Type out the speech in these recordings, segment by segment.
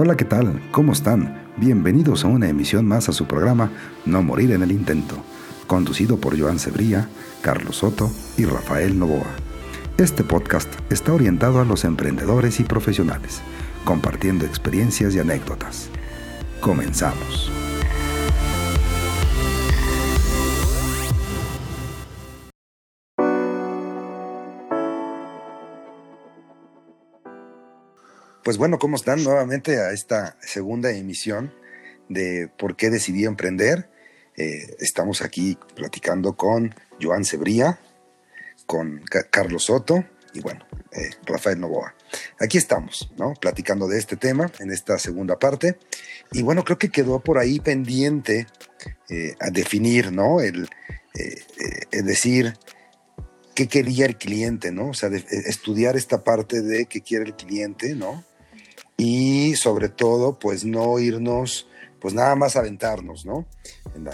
Hola, ¿qué tal? ¿Cómo están? Bienvenidos a una emisión más a su programa No Morir en el Intento, conducido por Joan Cebría, Carlos Soto y Rafael Novoa. Este podcast está orientado a los emprendedores y profesionales, compartiendo experiencias y anécdotas. Comenzamos. Pues bueno, ¿cómo están nuevamente a esta segunda emisión de por qué decidí emprender? Eh, estamos aquí platicando con Joan Cebría, con Carlos Soto y bueno, eh, Rafael Novoa. Aquí estamos, ¿no? Platicando de este tema en esta segunda parte. Y bueno, creo que quedó por ahí pendiente eh, a definir, ¿no? El, decir qué quería el cliente, ¿no? O sea, estudiar esta parte de qué quiere el cliente, ¿no? Y sobre todo, pues no irnos, pues nada más aventarnos, ¿no? En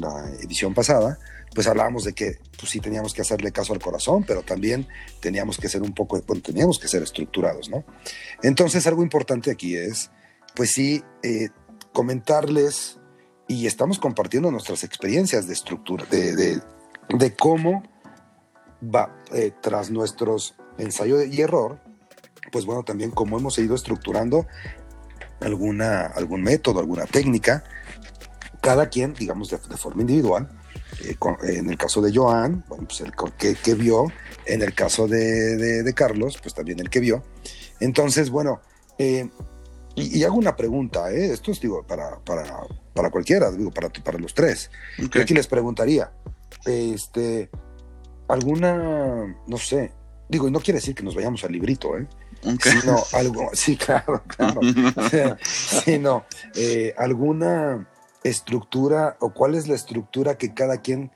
la, edición pasada, pues hablábamos de que pues sí teníamos que hacerle caso al corazón, pero también teníamos que ser un poco, bueno, teníamos que ser estructurados, ¿no? Entonces algo importante aquí es, pues sí, eh, comentarles y estamos compartiendo nuestras experiencias de estructura, de, de, cómo va eh, tras nuestros ensayo y error, pues bueno, también cómo hemos ido estructurando alguna, algún método, alguna técnica, cada quien, digamos, de, forma individual. Eh, en el caso de Joan, bueno, pues el que, que vio, en el caso de, de, Carlos, pues también el que vio. Entonces, bueno, eh, y, hago una pregunta, ¿eh? esto es digo, para, para, para cualquiera, digo, para, para los tres. Yo aquí les preguntaría, este, alguna, no sé, digo, y no quiere decir que nos vayamos al librito, ¿eh? Sino algo, sí, claro, claro. sino eh, alguna estructura o cuál es la estructura que cada quien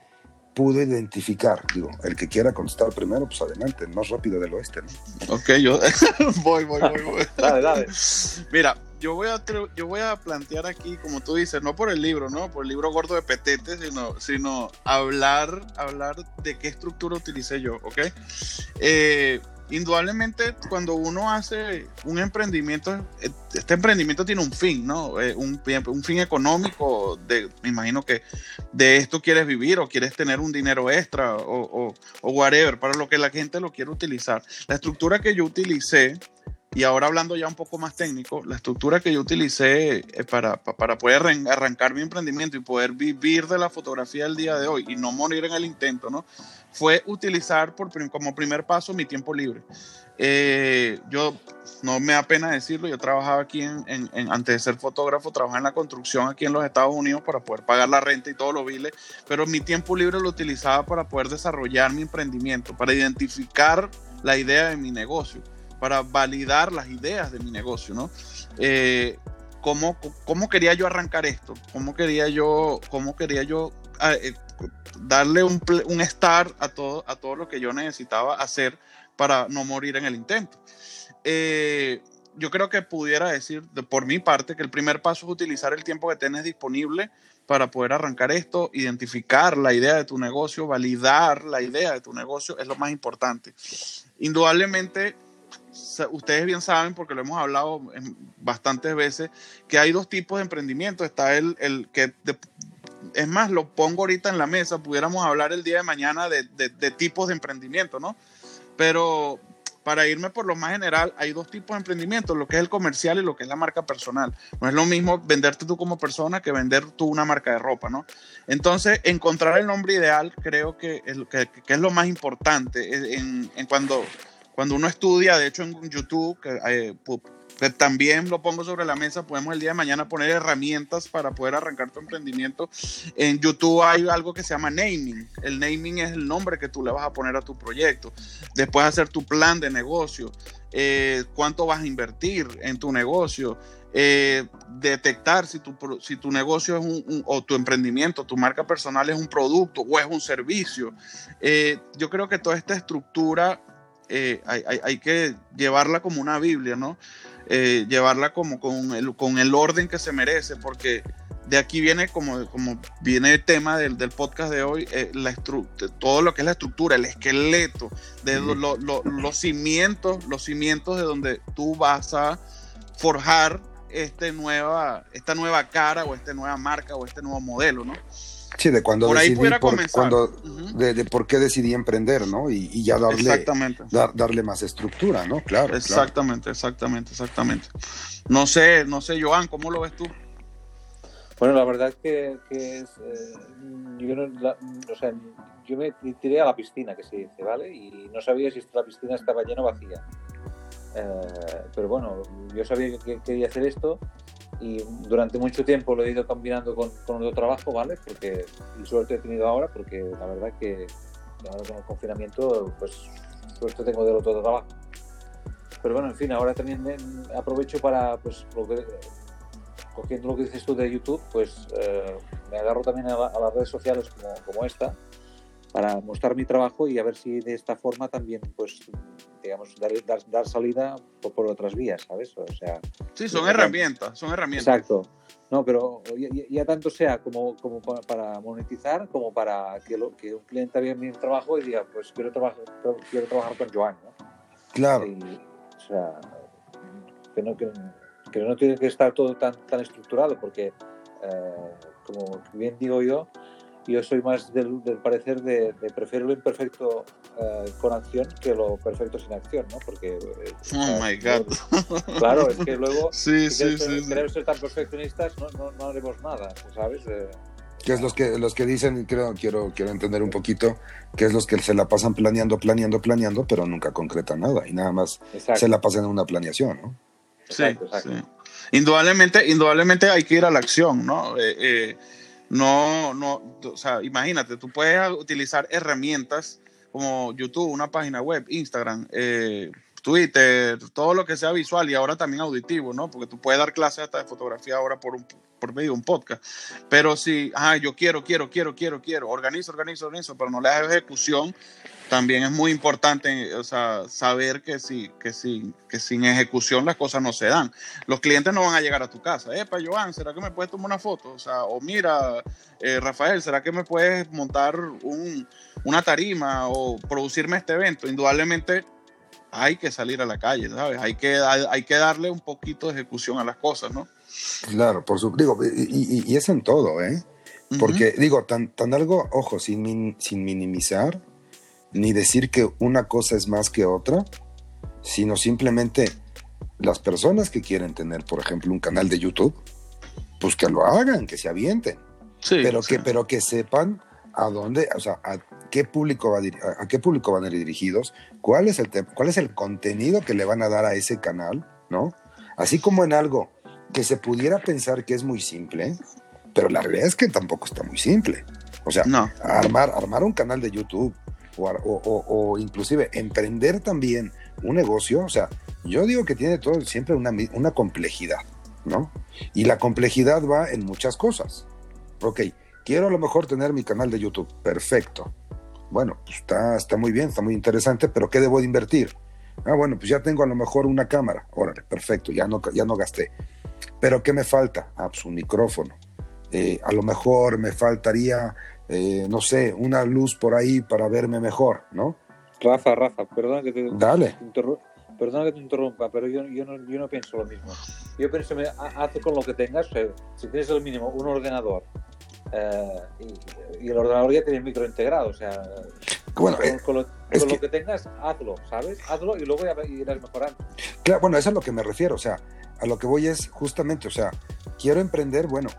pudo identificar. Digo, el que quiera contestar primero, pues adelante, más rápido del oeste, ¿no? Ok, yo voy, voy, voy, voy. dale, dale. Mira, yo voy, a, yo voy a plantear aquí, como tú dices, no por el libro, ¿no? Por el libro gordo de Petete, sino, sino hablar, hablar de qué estructura utilicé yo, ¿ok? Eh, indudablemente cuando uno hace un emprendimiento, este emprendimiento tiene un fin, ¿no? Eh, un, un, fin económico, de, me imagino que de esto quieres vivir o quieres tener un dinero extra o, o, o whatever, para lo que la gente lo quiere utilizar. La estructura que yo utilicé y ahora hablando ya un poco más técnico, la estructura que yo utilicé eh, para, para poder arrancar mi emprendimiento y poder vivir de la fotografía el día de hoy y no morir en el intento, ¿no? Fue utilizar por, como primer paso mi tiempo libre. Eh, yo, no me da pena decirlo, yo trabajaba aquí en, en, antes de ser fotógrafo, trabajaba en la construcción aquí en los Estados Unidos para poder pagar la renta y todos los biles, pero mi tiempo libre lo utilizaba para poder desarrollar mi emprendimiento, para identificar la idea de mi negocio para validar las ideas de mi negocio, ¿no? Eh, ¿cómo, ¿cómo, quería yo arrancar esto? ¿Cómo quería yo, cómo quería yo ah, eh, darle un, un start a todo, a todo lo que yo necesitaba hacer para no morir en el intento? Eh, yo creo que pudiera decir de, por mi parte que el primer paso es utilizar el tiempo que tienes disponible para poder arrancar esto, identificar la idea de tu negocio, validar la idea de tu negocio es lo más importante. Indudablemente ustedes bien saben, porque lo hemos hablado bastantes veces, que hay dos tipos de emprendimiento. Está el, el que, es más, lo pongo ahorita en la mesa, pudiéramos hablar el día de mañana de, de, tipos de emprendimiento, ¿no? Pero para irme por lo más general, hay dos tipos de emprendimiento, lo que es el comercial y lo que es la marca personal. No es lo mismo venderte tú como persona que vender tú una marca de ropa, ¿no? Entonces, encontrar el nombre ideal creo que es, que, que es lo más importante en, en cuando cuando uno estudia, de hecho en YouTube, eh, que, también lo pongo sobre la mesa, podemos el día de mañana poner herramientas para poder arrancar tu emprendimiento. En YouTube hay algo que se llama naming. El naming es el nombre que tú le vas a poner a tu proyecto. Después hacer tu plan de negocio. Eh, cuánto vas a invertir en tu negocio. Eh, detectar si tu, si tu negocio es un, o tu emprendimiento, tu marca personal es un producto o es un servicio. yo creo que toda esta estructura eh, hay, que llevarla como una Biblia, ¿no? Eh, llevarla como con el, con el orden que se merece, porque de aquí viene como, como viene el tema del, podcast de hoy, eh, la todo lo que es la estructura, el esqueleto, de los cimientos, los cimientos de donde tú vas a forjar este nueva, esta nueva cara o esta nueva marca o este nuevo modelo, ¿no? Sí, de cuando decidí, por, cuando, de, por qué decidí emprender, ¿no? Y, ya darle, darle más estructura, ¿no? Claro. Exactamente, exactamente, exactamente. No sé, no sé, Joan, ¿cómo lo ves tú? Bueno, la verdad que, que es, eh, yo, no, o sea, yo me tiré a la piscina, que se dice, ¿vale? Y no sabía si la piscina estaba llena o vacía. Eh, pero bueno, yo sabía que quería hacer esto y durante mucho tiempo lo he ido combinando con, con otro trabajo, ¿vale? Porque y suerte he tenido ahora, porque la verdad que ahora con el confinamiento, pues suerte tengo del otro trabajo. Pero bueno, en fin, ahora también aprovecho para, pues, cogiendo lo que dices tú de YouTube, pues eh, me agarro también a, a, las redes sociales como, como esta para mostrar mi trabajo y a ver si de esta forma también, pues, digamos, dar, dar, salida por, otras vías, ¿sabes? O sea, sí, son herramientas, son herramientas. Exacto. No, pero ya, tanto sea como, como para monetizar, como para que, lo, que un cliente vea mi trabajo y diga, pues quiero trabajar, quiero trabajar con Joan, ¿no? Claro. o sea, que no, que, que, no tiene que estar todo tan, tan estructurado, porque, eh, como bien digo yo, yo soy más del, parecer de, prefiero lo imperfecto eh, con acción que lo perfecto sin acción, ¿no? Porque... Eh, oh, my God. claro, es que luego... sí, sí, sí, querer ser tan perfeccionistas no, no, no haremos nada, ¿sabes? Eh, que es los que los que dicen creo quiero quiero entender un poquito que es los que se la pasan planeando planeando planeando pero nunca concretan nada y nada más se la pasan en una planeación no sí, sí. indudablemente indudablemente hay que ir a la acción no eh, no, no, o sea, imagínate, tú puedes utilizar herramientas como YouTube, una página web, Instagram, eh, Twitter, todo lo que sea visual y ahora también auditivo, ¿no? Porque tú puedes dar clases hasta de fotografía ahora por, un, por medio de un podcast. Pero si, ah, yo quiero, quiero, quiero, quiero, quiero, organizo, organizo, organizo, pero no le das ejecución, también es muy importante o sea, saber que, si, que, si, que sin ejecución las cosas no se dan. Los clientes no van a llegar a tu casa. Epa, Joan, ¿será que me puedes tomar una foto? O sea, o mira, eh, Rafael, ¿será que me puedes montar un, una tarima o producirme este evento? Indudablemente hay que salir a la calle, ¿sabes? Hay que, hay, que darle un poquito de ejecución a las cosas, ¿no? Claro, por supuesto. Y, es en todo, ¿eh? Porque, digo, tan, tan algo, ojo, sin, sin minimizar, ni decir que una cosa es más que otra, sino simplemente las personas que quieren tener, por ejemplo, un canal de YouTube, pues que lo hagan, que se avienten. pero, Que, pero que sepan a dónde, o sea, a qué público va a, qué público van a ir dirigidos, cuál es el cuál es el contenido que le van a dar a ese canal, ¿no? Así como en algo que se pudiera pensar que es muy simple, pero la realidad es que tampoco está muy simple. O sea, armar, armar un canal de YouTube, o, inclusive emprender también un negocio, o sea, yo digo que tiene todo siempre una, una complejidad, ¿no? Y la complejidad va en muchas cosas. Ok, quiero a lo mejor tener mi canal de YouTube, perfecto. Bueno, pues está, está muy bien, está muy interesante, pero ¿qué debo de invertir? Ah, bueno, pues ya tengo a lo mejor una cámara. Órale, perfecto, ya no, ya no gasté. Pero ¿qué me falta? Ah, pues un micrófono. Eh, a lo mejor me faltaría eh, no sé, una luz por ahí para verme mejor, ¿no? Rafa, Rafa, perdona que te, Dale. perdona que te interrumpa, pero yo, yo, no, yo no pienso lo mismo. Yo pienso, haz con lo que tengas, si tienes el mínimo un ordenador eh, y, el ordenador ya tiene el micro integrado, o sea, bueno, con, lo, que... tengas, hazlo, ¿sabes? Hazlo y luego ya irás mejorando. Claro, bueno, eso es a lo que me refiero, o sea, a lo que voy es justamente, o sea, quiero emprender, bueno,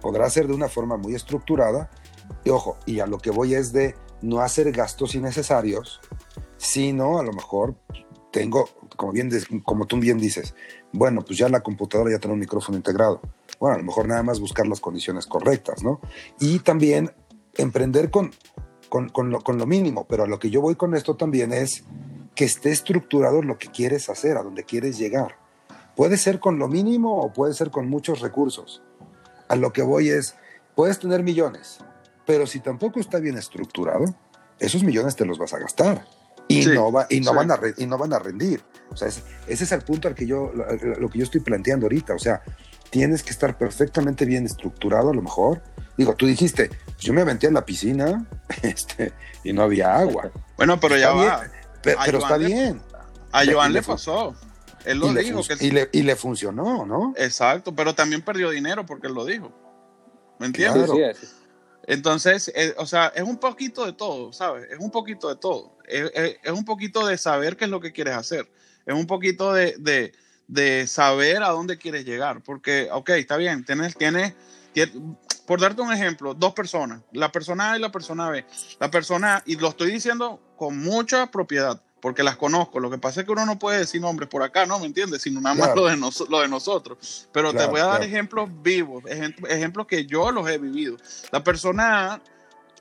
podrá ser de una forma muy estructurada, y ojo, y a lo que voy es de no hacer gastos innecesarios, sino a lo mejor tengo, como, bien, como tú bien dices, bueno, pues ya la computadora ya tiene un micrófono integrado. Bueno, a lo mejor nada más buscar las condiciones correctas, ¿no? Y también emprender con, con, con, lo, con lo mínimo, pero a lo que yo voy con esto también es que esté estructurado lo que quieres hacer, a donde quieres llegar. Puede ser con lo mínimo o puede ser con muchos recursos. A lo que voy es, puedes tener millones, pero si tampoco está bien estructurado, esos millones te los vas a gastar y no va, y no van a y no van a rendir. O sea, ese, es el punto al que yo lo, que yo estoy planteando ahorita, o sea, tienes que estar perfectamente bien estructurado a lo mejor. Digo, tú dijiste, yo me aventé en la piscina este, y no había agua. Bueno, pero ya va. pero, está bien. A Joan le pasó. Él lo dijo. Que y, le, y le funcionó, ¿no? Exacto, pero también perdió dinero porque él lo dijo. ¿Me entiendes? Entonces, eh, o sea, es un poquito de todo, ¿sabes? Es un poquito de todo. Es, un poquito de saber qué es lo que quieres hacer. Es un poquito de, de, de, saber a dónde quieres llegar. Porque, ok, está bien, tienes, tienes, por darte un ejemplo, dos personas, la persona A y la persona B. La persona A, y lo estoy diciendo con mucha propiedad, porque las conozco. Lo que pasa es que uno no puede decir nombres por acá, ¿no? ¿Me entiendes? Sino nada más lo, de lo de nosotros. Pero te voy a dar ejemplos vivos, ejemplos que yo los he vivido. La persona A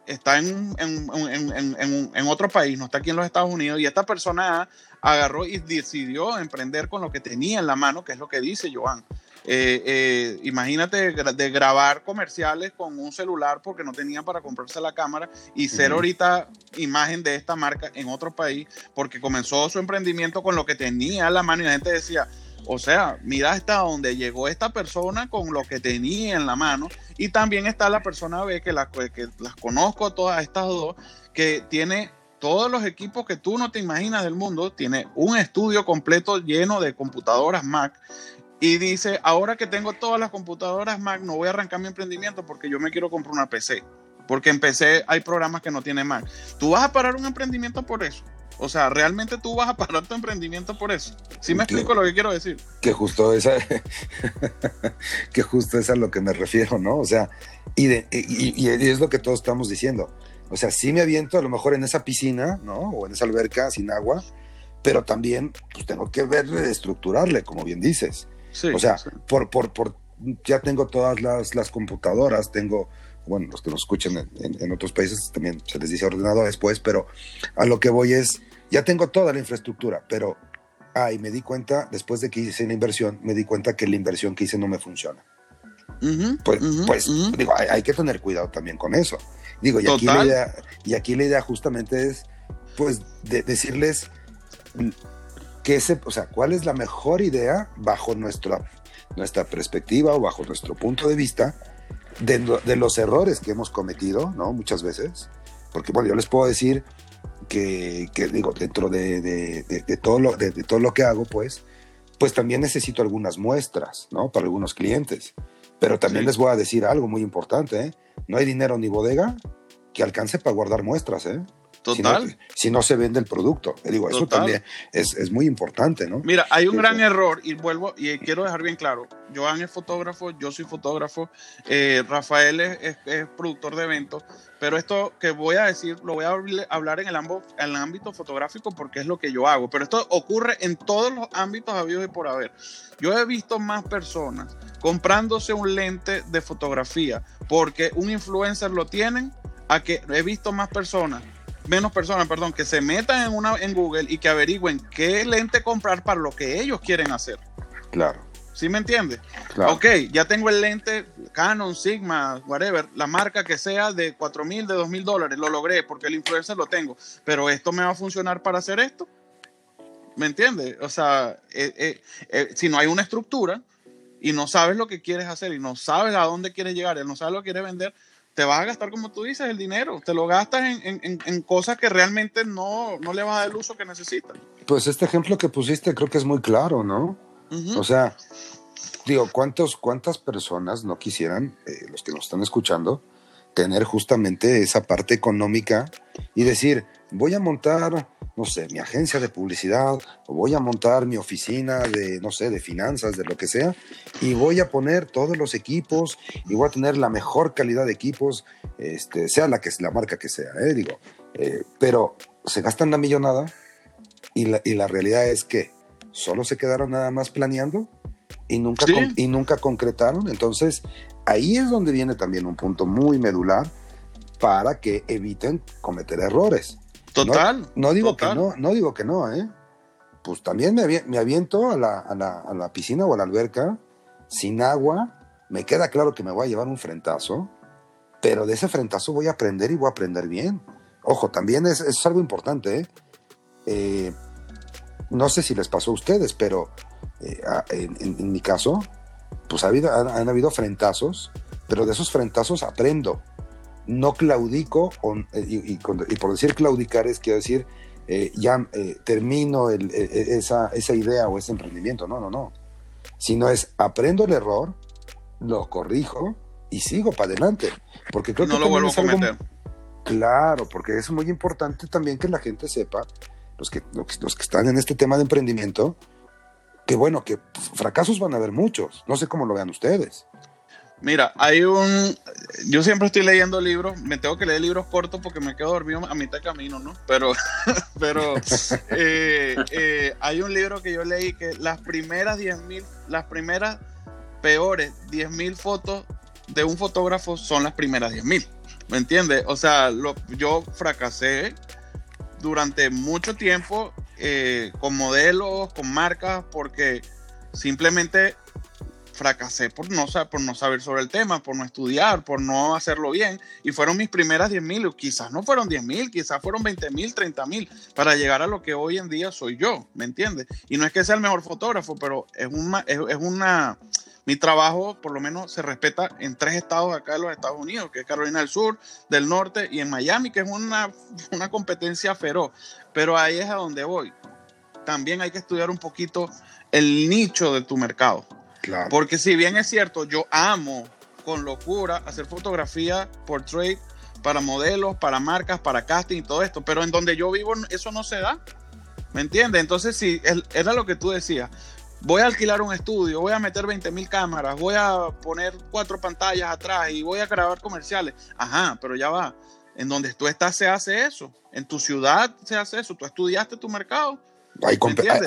está en, en, otro país, no está aquí en los Estados Unidos, y esta persona A agarró y decidió emprender con lo que tenía en la mano, que es lo que dice Joan. Eh, eh, imagínate de grabar comerciales con un celular porque no tenían para comprarse la cámara y ser ahorita imagen de esta marca en otro país porque comenzó su emprendimiento con lo que tenía a la mano y la gente decía, o sea, mira hasta dónde llegó esta persona con lo que tenía en la mano. Y también está la persona B, que, la, que las conozco todas estas dos, que tiene todos los equipos que tú no te imaginas del mundo. Tiene un estudio completo lleno de computadoras Mac y dice, ahora que tengo todas las computadoras Mac, no voy a arrancar mi emprendimiento porque yo me quiero comprar una PC. Porque en PC hay programas que no tienen Mac. ¿Tú vas a parar un emprendimiento por eso? O sea, ¿realmente tú vas a parar tu emprendimiento por eso? ¿Sí me explico lo que quiero decir? Que justo esa, que justo es a lo que me refiero, ¿no? O sea, y, y, es lo que todos estamos diciendo. O sea, sí me aviento a lo mejor en esa piscina, ¿no? O en esa alberca sin agua, pero también pues, tengo que ver estructurarle, como bien dices o sea, por, por, por, ya tengo todas las, las computadoras, tengo, bueno, los que nos escuchan en, otros países también se les dice ordenado después, pero a lo que voy es, ya tengo toda la infraestructura, pero, ay, me di cuenta, después de que hice la inversión, me di cuenta que la inversión que hice no me funciona. pues, pues digo, hay, que tener cuidado también con eso. Digo, y aquí, la idea, y aquí la idea justamente es, pues, de decirles o sea, cuál es la mejor idea bajo nuestra, nuestra perspectiva o bajo nuestro punto de vista de, los errores que hemos cometido, ¿no? Muchas veces. Porque, bueno, yo les puedo decir que, digo, dentro de, todo lo, de, todo lo que hago, pues, pues también necesito algunas muestras, ¿no? Para algunos clientes. Pero también les voy a decir algo muy importante, ¿eh? No hay dinero ni bodega que alcance para guardar muestras, ¿eh? Total. Si no, se vende el producto. Digo, eso también es, muy importante, ¿no? Mira, hay un gran error y vuelvo y quiero dejar bien claro. Joan es fotógrafo, yo soy fotógrafo, eh, Rafael es, productor de eventos, pero esto que voy a decir lo voy a hablar en el, ámbito, en el ámbito fotográfico porque es lo que yo hago, pero esto ocurre en todos los ámbitos habidos y por haber. Yo he visto más personas comprándose un lente de fotografía porque un influencer lo tienen a que he visto más personas menos personas, perdón, que se metan en, una, en Google y que averigüen qué lente comprar para lo que ellos quieren hacer. Claro. ¿Sí me entiendes? Claro. Ok, ya tengo el lente Canon, Sigma, whatever, la marca que sea de 4 mil, de 2 mil dólares, lo logré porque el influencer lo tengo, pero esto me va a funcionar para hacer esto. ¿Me entiendes? O sea, eh, eh, eh, si no hay una estructura y no sabes lo que quieres hacer y no sabes a dónde quieres llegar y no sabes lo que quieres vender, te vas a gastar, como tú dices, el dinero. Te lo gastas en, cosas que realmente no, no, le vas a dar el uso que necesitas. Pues este ejemplo que pusiste creo que es muy claro, ¿no? O sea, digo, ¿cuántos, ¿cuántas personas no quisieran, eh, los que nos están escuchando, tener justamente esa parte económica y decir, voy a montar, no sé, mi agencia de publicidad, o voy a montar mi oficina de, no sé, de finanzas, de lo que sea, y voy a poner todos los equipos y voy a tener la mejor calidad de equipos, este, sea la, que, la marca que sea, ¿eh? digo, eh, pero se gastan la millonada y la, y la realidad es que solo se quedaron nada más planeando y nunca, y nunca concretaron. Entonces, ahí es donde viene también un punto muy medular para que eviten cometer errores. Total. No, digo que no, no digo que no, ¿eh? Pues también me, aviento a la, a, la, a la, piscina o a la alberca sin agua. Me queda claro que me voy a llevar un frentazo, pero de ese frentazo voy a aprender y voy a aprender bien. Ojo, también es, es algo importante, ¿eh? ¿eh? no sé si les pasó a ustedes, pero eh, en, mi caso, pues ha habido, han, habido frentazos, pero de esos frentazos aprendo. No claudico, eh, y, por decir claudicar es quiero decir eh, ya eh, termino e, e, esa, esa idea o ese emprendimiento. No, no, no. Sino es aprendo el error, lo corrijo y sigo para adelante. Porque creo no lo vuelvo a cometer. Claro, porque es muy importante también que la gente sepa, los que, los que están en este tema de emprendimiento, que bueno, que fracasos van a haber muchos. No sé cómo lo vean ustedes. Mira, hay un. Yo siempre estoy leyendo libros. Me tengo que leer libros cortos porque me quedo dormido a mitad de camino, ¿no? Pero, pero eh, eh, hay un libro que yo leí que las primeras 10.000, las primeras peores 10.000 fotos de un fotógrafo son las primeras 10.000. ¿Me entiendes? O sea, lo, yo fracasé durante mucho tiempo eh, con modelos, con marcas, porque simplemente fracasé por no, por no saber sobre el tema, por no estudiar, por no hacerlo bien. Y fueron mis primeras 10 mil, quizás no fueron 10 mil, quizás fueron 20 mil, 30 mil, para llegar a lo que hoy en día soy yo, ¿me entiendes? Y no es que sea el mejor fotógrafo, pero es una, es, una, mi trabajo por lo menos se respeta en tres estados acá de los Estados Unidos, que es Carolina del Sur, del Norte y en Miami, que es una, una competencia feroz. Pero ahí es a donde voy. También hay que estudiar un poquito el nicho de tu mercado. Porque si bien es cierto, yo amo con locura hacer fotografía, portrait, para modelos, para marcas, para casting y todo esto, pero en donde yo vivo eso no se da. ¿Me entiendes? Entonces, si era lo que tú decías, voy a alquilar un estudio, voy a meter 20 mil cámaras, voy a poner cuatro pantallas atrás y voy a grabar comerciales. Ajá, pero ya va. En donde tú estás se hace eso. En tu ciudad se hace eso. Tú estudiaste tu mercado hay,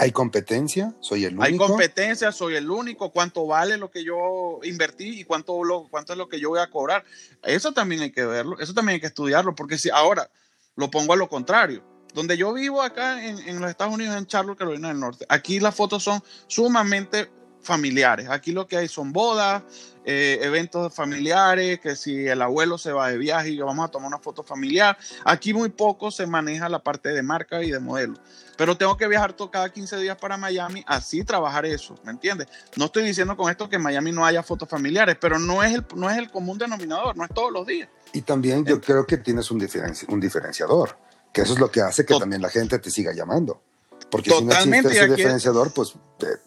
hay, competencia, soy el único. Hay competencia, soy el único. ¿Cuánto vale lo que yo invertí y cuánto, lo, cuánto es lo que yo voy a cobrar? Eso también hay que verlo, eso también hay que estudiarlo, porque si ahora lo pongo a lo contrario, donde yo vivo acá en, en los Estados Unidos, en Charlotte, Carolina del Norte, aquí las fotos son sumamente familiares. Aquí lo que hay son bodas, eh, eventos familiares, que si el abuelo se va de viaje y vamos a tomar una foto familiar. Aquí muy poco se maneja la parte de marca y de modelo. Pero tengo que viajar todo, cada 15 días para Miami, así trabajar eso, ¿me entiendes? No estoy diciendo con esto que en Miami no haya fotos familiares, pero no es el, no es el común denominador, no es todos los días. Y también yo creo que tienes un, un diferenciador, que eso es lo que hace que también la gente te siga llamando. Porque totalmente, si no existe ese diferenciador, pues,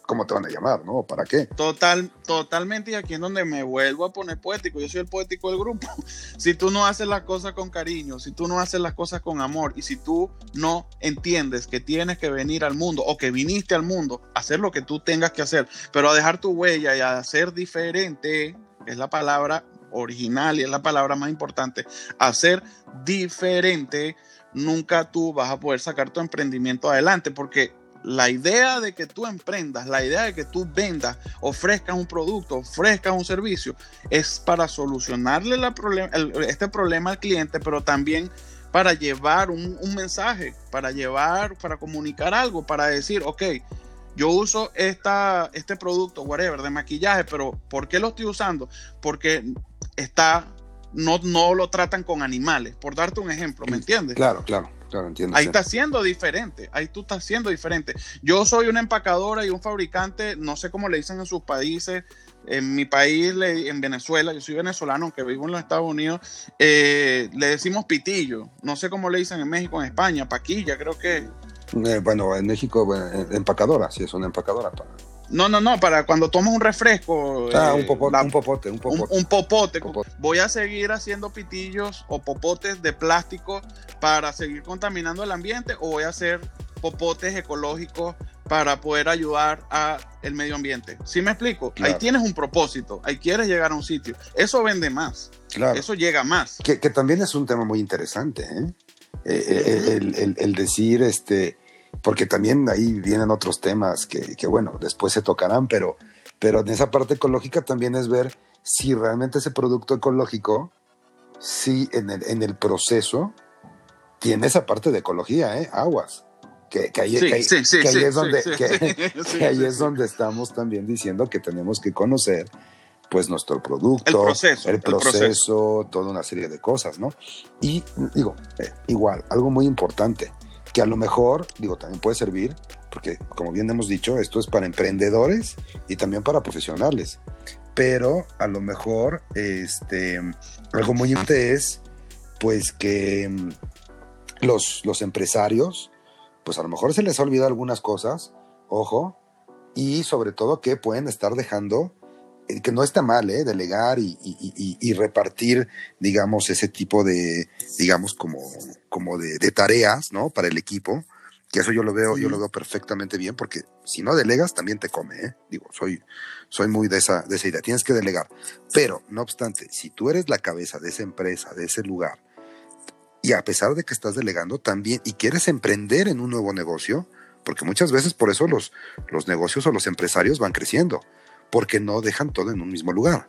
¿cómo te van a llamar, no? ¿Para qué? Total, totalmente, y aquí es donde me vuelvo a poner poético. Yo soy el poético del grupo. Si tú no haces las cosas con cariño, si tú no haces las cosas con amor, y si tú no entiendes que tienes que venir al mundo o que viniste al mundo a hacer lo que tú tengas que hacer, pero a dejar tu huella y a ser diferente, es la palabra original y es la palabra más importante, hacer diferente nunca tú vas a poder sacar tu emprendimiento adelante porque la idea de que tú emprendas, la idea de que tú vendas, ofrezcas un producto, ofrezcas un servicio, es para solucionarle la este problema al cliente, pero también para llevar un, mensaje, para llevar, para comunicar algo, para decir, ok, yo uso esta, este producto, whatever, de maquillaje, pero ¿por qué lo estoy usando? Porque está no, no lo tratan con animales, por darte un ejemplo, ¿me entiendes? Claro, claro. Claro, entiendo, ahí está siendo diferente, ahí tú estás siendo diferente. Yo soy una empacadora y un fabricante, no sé cómo le dicen en sus países, en mi país, en Venezuela, yo soy venezolano, aunque vivo en los Estados Unidos, eh, le decimos pitillo, no sé cómo le dicen en México, en España, paquilla, creo que. Eh, bueno, en México, empacadora, sí, es una empacadora. Para... No, no, no, para cuando tomas un refresco. Ah, un, eh, popote, un, popote, un popote, Voy a seguir haciendo pitillos o popotes de plástico para seguir contaminando el ambiente o voy a hacer popotes ecológicos para poder ayudar al medio ambiente. ¿Sí me explico? Ahí tienes un propósito, ahí quieres llegar a un sitio. Eso vende más. Claro. Eso llega más. Que, también es un tema muy interesante, ¿eh? Eh, el, el, decir, este, porque también ahí vienen otros temas que, que, bueno, después se tocarán, pero, pero en esa parte ecológica también es ver si realmente ese producto ecológico, si en el, en el proceso tiene esa parte de ecología, ¿eh? aguas. Que, que ahí, es donde, que, ahí es donde estamos también diciendo que tenemos que conocer pues nuestro producto, el proceso, el proceso, toda una serie de cosas, ¿no? Y digo, eh, igual, algo muy importante, que a lo mejor, digo, también puede servir, porque como bien hemos dicho, esto es para emprendedores y también para profesionales, pero a lo mejor este, algo muy importante es pues que mm, los, los empresarios pues a lo mejor se les ha olvidado algunas cosas, ojo, y sobre todo que pueden estar dejando, que no está mal, ¿eh? Delegar y, repartir, digamos, ese tipo de, digamos, como, como de, tareas, ¿no? Para el equipo, que eso yo lo veo, yo lo veo perfectamente bien, porque si no delegas, también te come, ¿eh? Digo, soy, soy muy de esa, de esa idea, tienes que delegar. Pero, no obstante, si tú eres la cabeza de esa empresa, de ese lugar, y a pesar de que estás delegando también y quieres emprender en un nuevo negocio, porque muchas veces por eso los, los negocios o los empresarios van creciendo, porque no dejan todo en un mismo lugar.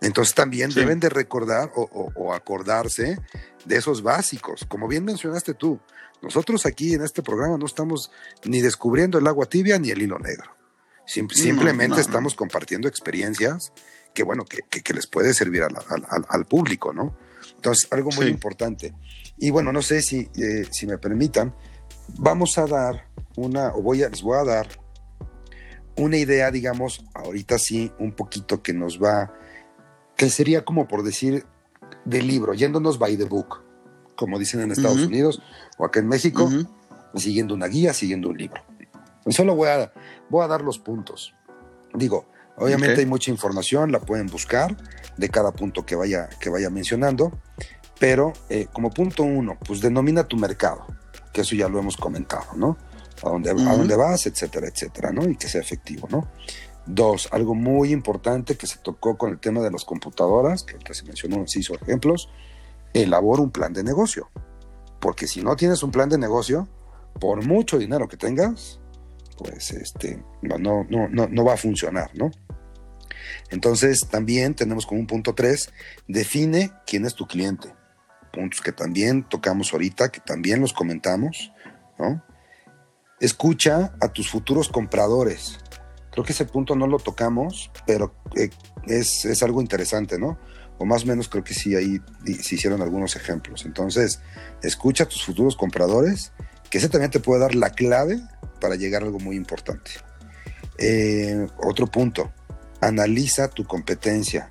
Entonces también deben de recordar o, acordarse de esos básicos. Como bien mencionaste tú, nosotros aquí en este programa no estamos ni descubriendo el agua tibia ni el hilo negro. simplemente estamos compartiendo experiencias que, bueno, que, les puede servir al, público, ¿no? Entonces, algo muy importante. Y bueno, no sé si, eh, si me permitan, vamos a dar una, o voy a, les voy a dar una idea, digamos, ahorita sí, un poquito que nos va, que sería como por decir del libro, yéndonos by the book, como dicen en Estados Unidos o acá en México, siguiendo una guía, siguiendo un libro. solo voy a, voy a dar los puntos. Digo, obviamente hay mucha información, la pueden buscar de cada punto que vaya, que vaya mencionando, pero eh, como punto uno, pues denomina tu mercado, que eso ya lo hemos comentado, ¿no? A dónde, a dónde vas, etcétera, etcétera, ¿no? Y que sea efectivo, ¿no? Dos, algo muy importante que se tocó con el tema de las computadoras, que se mencionó, se hizo ejemplos, elabora un plan de negocio. Porque si no tienes un plan de negocio, por mucho dinero que tengas, pues este, no, no, no, no va a funcionar, ¿no? Entonces, también tenemos como un punto tres, define quién es tu cliente puntos que también tocamos ahorita, que también los comentamos, ¿no? Escucha a tus futuros compradores. Creo que ese punto no lo tocamos, pero eh, es, algo interesante, ¿no? O más o menos creo que sí, ahí se hicieron algunos ejemplos. Entonces, escucha a tus futuros compradores, que ese también te puede dar la clave para llegar a algo muy importante. Eh, otro punto, analiza tu competencia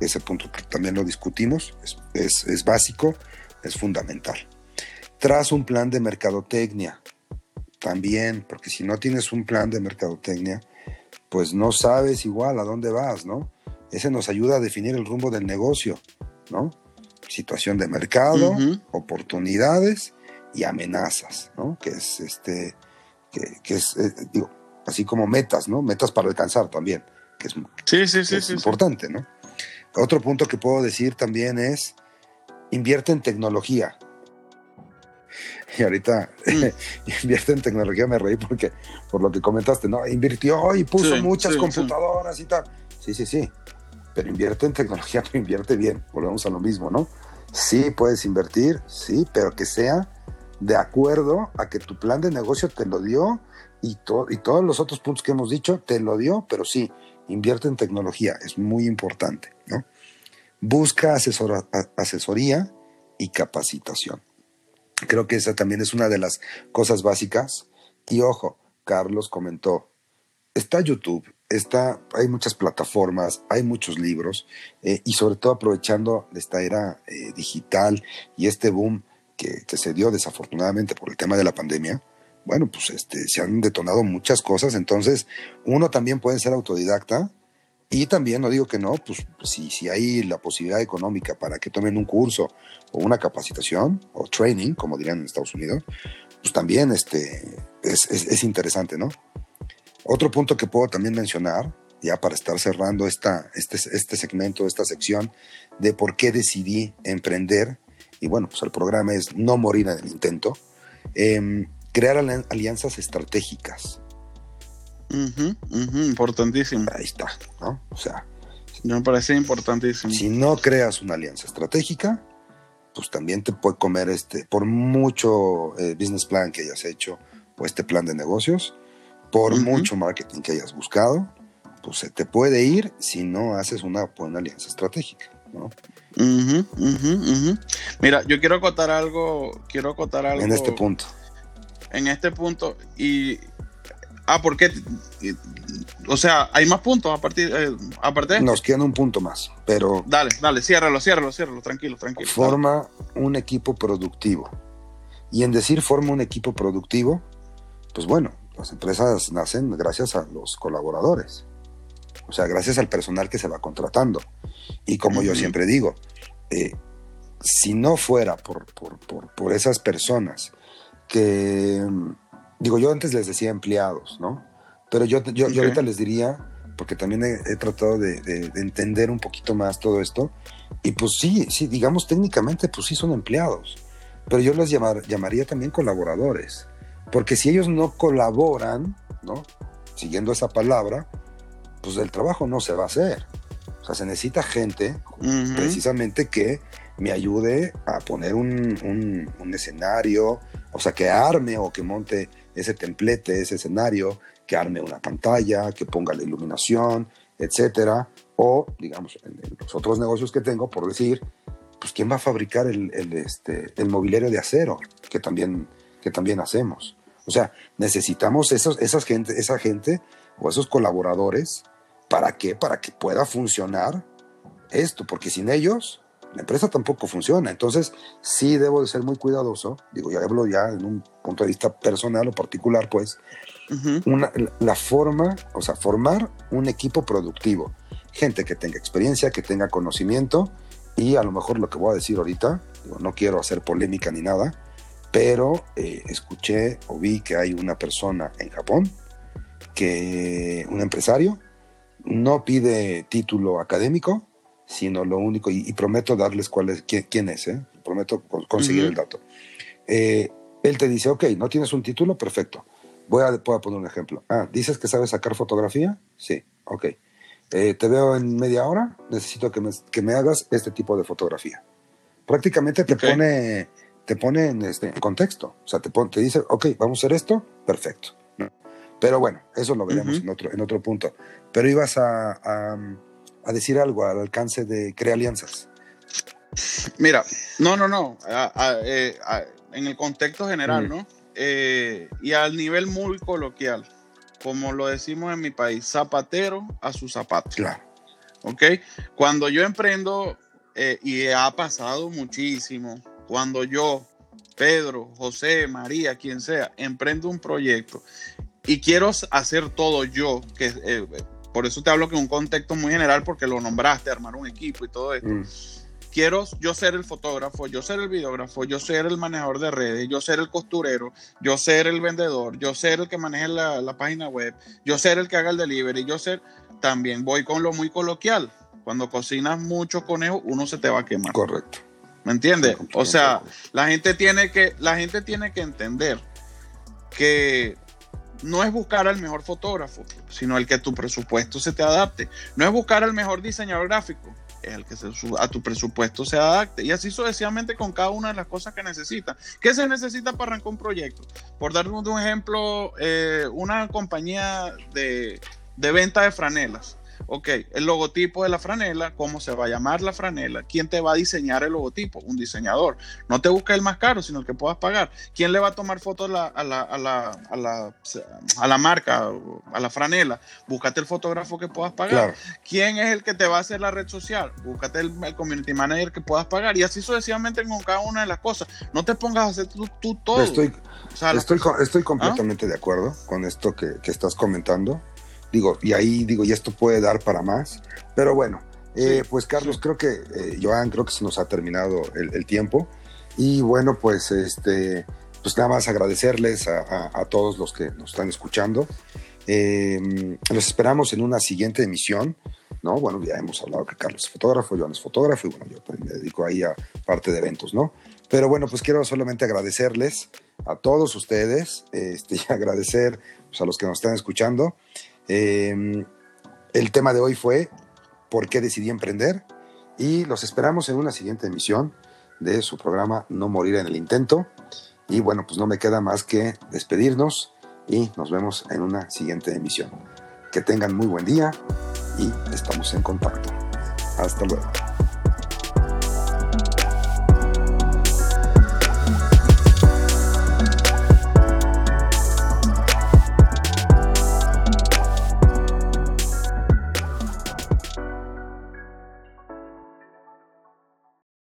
ese punto también lo discutimos, es, básico, es fundamental. Tras un plan de mercadotecnia, también, porque si no tienes un plan de mercadotecnia, pues no sabes igual a dónde vas, ¿no? Ese nos ayuda a definir el rumbo del negocio, ¿no? Situación de mercado, oportunidades y amenazas, ¿no? Que es este, que, es, eh, digo, así como metas, ¿no? Metas para alcanzar también, que es, sí, sí, sí, es importante, ¿no? Otro punto que puedo decir también es, invierte en tecnología. Y ahorita mm. invierte en tecnología, me reí porque por lo que comentaste, ¿no? Invirtió y puso muchas computadoras y tal. Sí, sí, sí. Pero invierte en tecnología, pero invierte bien. Volvemos a lo mismo, ¿no? Sí, puedes invertir, sí, pero que sea de acuerdo a que tu plan de negocio te lo dio y, y todos los otros puntos que hemos dicho te lo dio, pero sí, invierte en tecnología, es muy importante, ¿no? Busca asesoría y capacitación. Creo que esa también es una de las cosas básicas. Y ojo, Carlos comentó, está YouTube, está, hay muchas plataformas, hay muchos libros, eh, y sobre todo aprovechando esta era eh, digital y este boom que, que, se dio desafortunadamente por el tema de la pandemia, bueno, pues este, se han detonado muchas cosas, entonces uno también puede ser autodidacta y también, no digo que no, pues si, si hay la posibilidad económica para que tomen un curso o una capacitación o training, como dirían en Estados Unidos, pues también este, es, es, interesante, ¿no? Otro punto que puedo también mencionar, ya para estar cerrando esta, este, este segmento, esta sección, de por qué decidí emprender, y bueno, pues el programa es no morir en el intento. Eh, crear alianzas estratégicas. Importantísimo. Ahí está, ¿no? O sea. Me parece importantísimo. Si no creas una alianza estratégica, pues también te puede comer este, por mucho eh, business plan que hayas hecho o este plan de negocios, por mucho marketing que hayas buscado, pues se te puede ir si no haces una buena alianza estratégica, ¿no? Mira, yo quiero acotar algo, quiero acotar algo. En este punto en este punto y ah por qué o sea hay más puntos a partir eh, aparte nos queda un punto más pero dale dale ciérralo ciérralo ciérralo tranquilo tranquilo. forma un equipo productivo. Y en decir forma un equipo productivo pues bueno, las empresas nacen gracias a los colaboradores, o sea, gracias al personal que se va contratando. Y como yo siempre digo, eh, si no fuera por, por, esas personas que, digo, yo antes les decía empleados, ¿no? Pero yo, yo, ahorita les diría, porque también he, tratado de, entender un poquito más todo esto, y pues sí, sí, digamos técnicamente, pues sí son empleados, pero yo les llamaría también colaboradores, porque si ellos no colaboran, ¿no? Siguiendo esa palabra, pues el trabajo no se va a hacer. O sea, se necesita gente precisamente que me ayude a poner un, escenario, o sea, que arme o que monte ese templete, ese escenario, que arme una pantalla, que ponga la iluminación, etcétera. O, digamos, los otros negocios que tengo, por decir, pues quién va a fabricar el, este, el mobiliario de acero, que también, que también hacemos. O sea, necesitamos esos, esas gente, esa gente o esos colaboradores. ¿Para qué? Para que pueda funcionar esto, porque sin ellos la empresa tampoco funciona. Entonces, sí debo de ser muy cuidadoso. Digo, ya hablo ya en un punto de vista personal o particular, pues, una, la forma, o sea, formar un equipo productivo. Gente que tenga experiencia, que tenga conocimiento y a lo mejor lo que voy a decir ahorita, no quiero hacer polémica ni nada, pero eh, escuché o vi que hay una persona en Japón, que un empresario, no pide título académico, sino lo único, y, prometo darles cuál es, quién, es, ¿eh? prometo conseguir el dato. Eh, él te dice, ok, no tienes un título, perfecto. Voy a, poner un ejemplo. Ah, ¿dices que sabes sacar fotografía? Sí, ok. Eh, te veo en media hora, necesito que me, que me, hagas este tipo de fotografía. Prácticamente te pone, te pone en, este, contexto. O sea, te, te dice, ok, vamos a hacer esto, perfecto. Pero bueno, eso lo veremos en, otro, en otro punto. Pero ibas a a decir algo al alcance de Crea Alianzas. Mira, no, no, no. Eh, en el contexto general, mm. ¿no? Eh, y al nivel muy coloquial, como lo decimos en mi país, zapatero a su zapato. Claro. ¿Ok? Cuando yo emprendo, eh, y ha pasado muchísimo, cuando yo, Pedro, José, María, quien sea, emprendo un proyecto y quiero hacer todo yo, que por eso te hablo que en un contexto muy general, porque lo nombraste, armar un equipo y todo esto. Mm. Quiero yo ser el fotógrafo, yo ser el videógrafo, yo ser el manejador de redes, yo ser el costurero, yo ser el vendedor, yo ser el que maneje la, página web, yo ser el que haga el delivery, yo ser... También voy con lo muy coloquial. Cuando cocinas mucho conejo, uno se te va a quemar. Correcto. ¿Me entiendes? O sea, la gente tiene que, la gente tiene que entender que no es buscar al mejor fotógrafo, sino el que tu presupuesto se te adapte. No es buscar al mejor diseñador gráfico, es el que a tu presupuesto se adapte. Y así sucesivamente con cada una de las cosas que necesita. ¿Qué se necesita para arrancar un proyecto? Por darle un ejemplo, eh, una compañía de, de venta de franelas ok, el logotipo de la franela, cómo se va a llamar la franela, quién te va a diseñar el logotipo, un diseñador. No te busca el más caro, sino el que puedas pagar. ¿Quién le va a tomar fotos a la, marca, a la franela? Búscate el fotógrafo que puedas pagar. ¿Quién es el que te va a hacer la red social? Búscate el, community manager que puedas pagar. Y así sucesivamente con cada una de las cosas. No te pongas a hacer tú, todo. Estoy, estoy, completamente de acuerdo con esto que, que estás comentando. Digo, y ahí digo, y esto puede dar para más. Pero bueno, eh, pues Carlos, creo que, eh, Joan, creo que se nos ha terminado el, tiempo. Y bueno, pues este, pues nada más agradecerles a, todos los que nos están escuchando. Eh, los esperamos en una siguiente emisión. ¿no? Bueno, ya hemos hablado que Carlos es fotógrafo, Joan es fotógrafo, y bueno, yo me dedico ahí a parte de eventos, ¿no? Pero bueno, pues quiero solamente agradecerles a todos ustedes, este, y agradecer pues, a los que nos están escuchando. Em, el tema de hoy fue ¿Por qué decidí emprender? Y los esperamos en una siguiente emisión de su programa No Morir en el Intento. Y bueno, pues no me queda más que despedirnos y nos vemos en una siguiente emisión. Que tengan muy buen día y estamos en contacto. Hasta luego.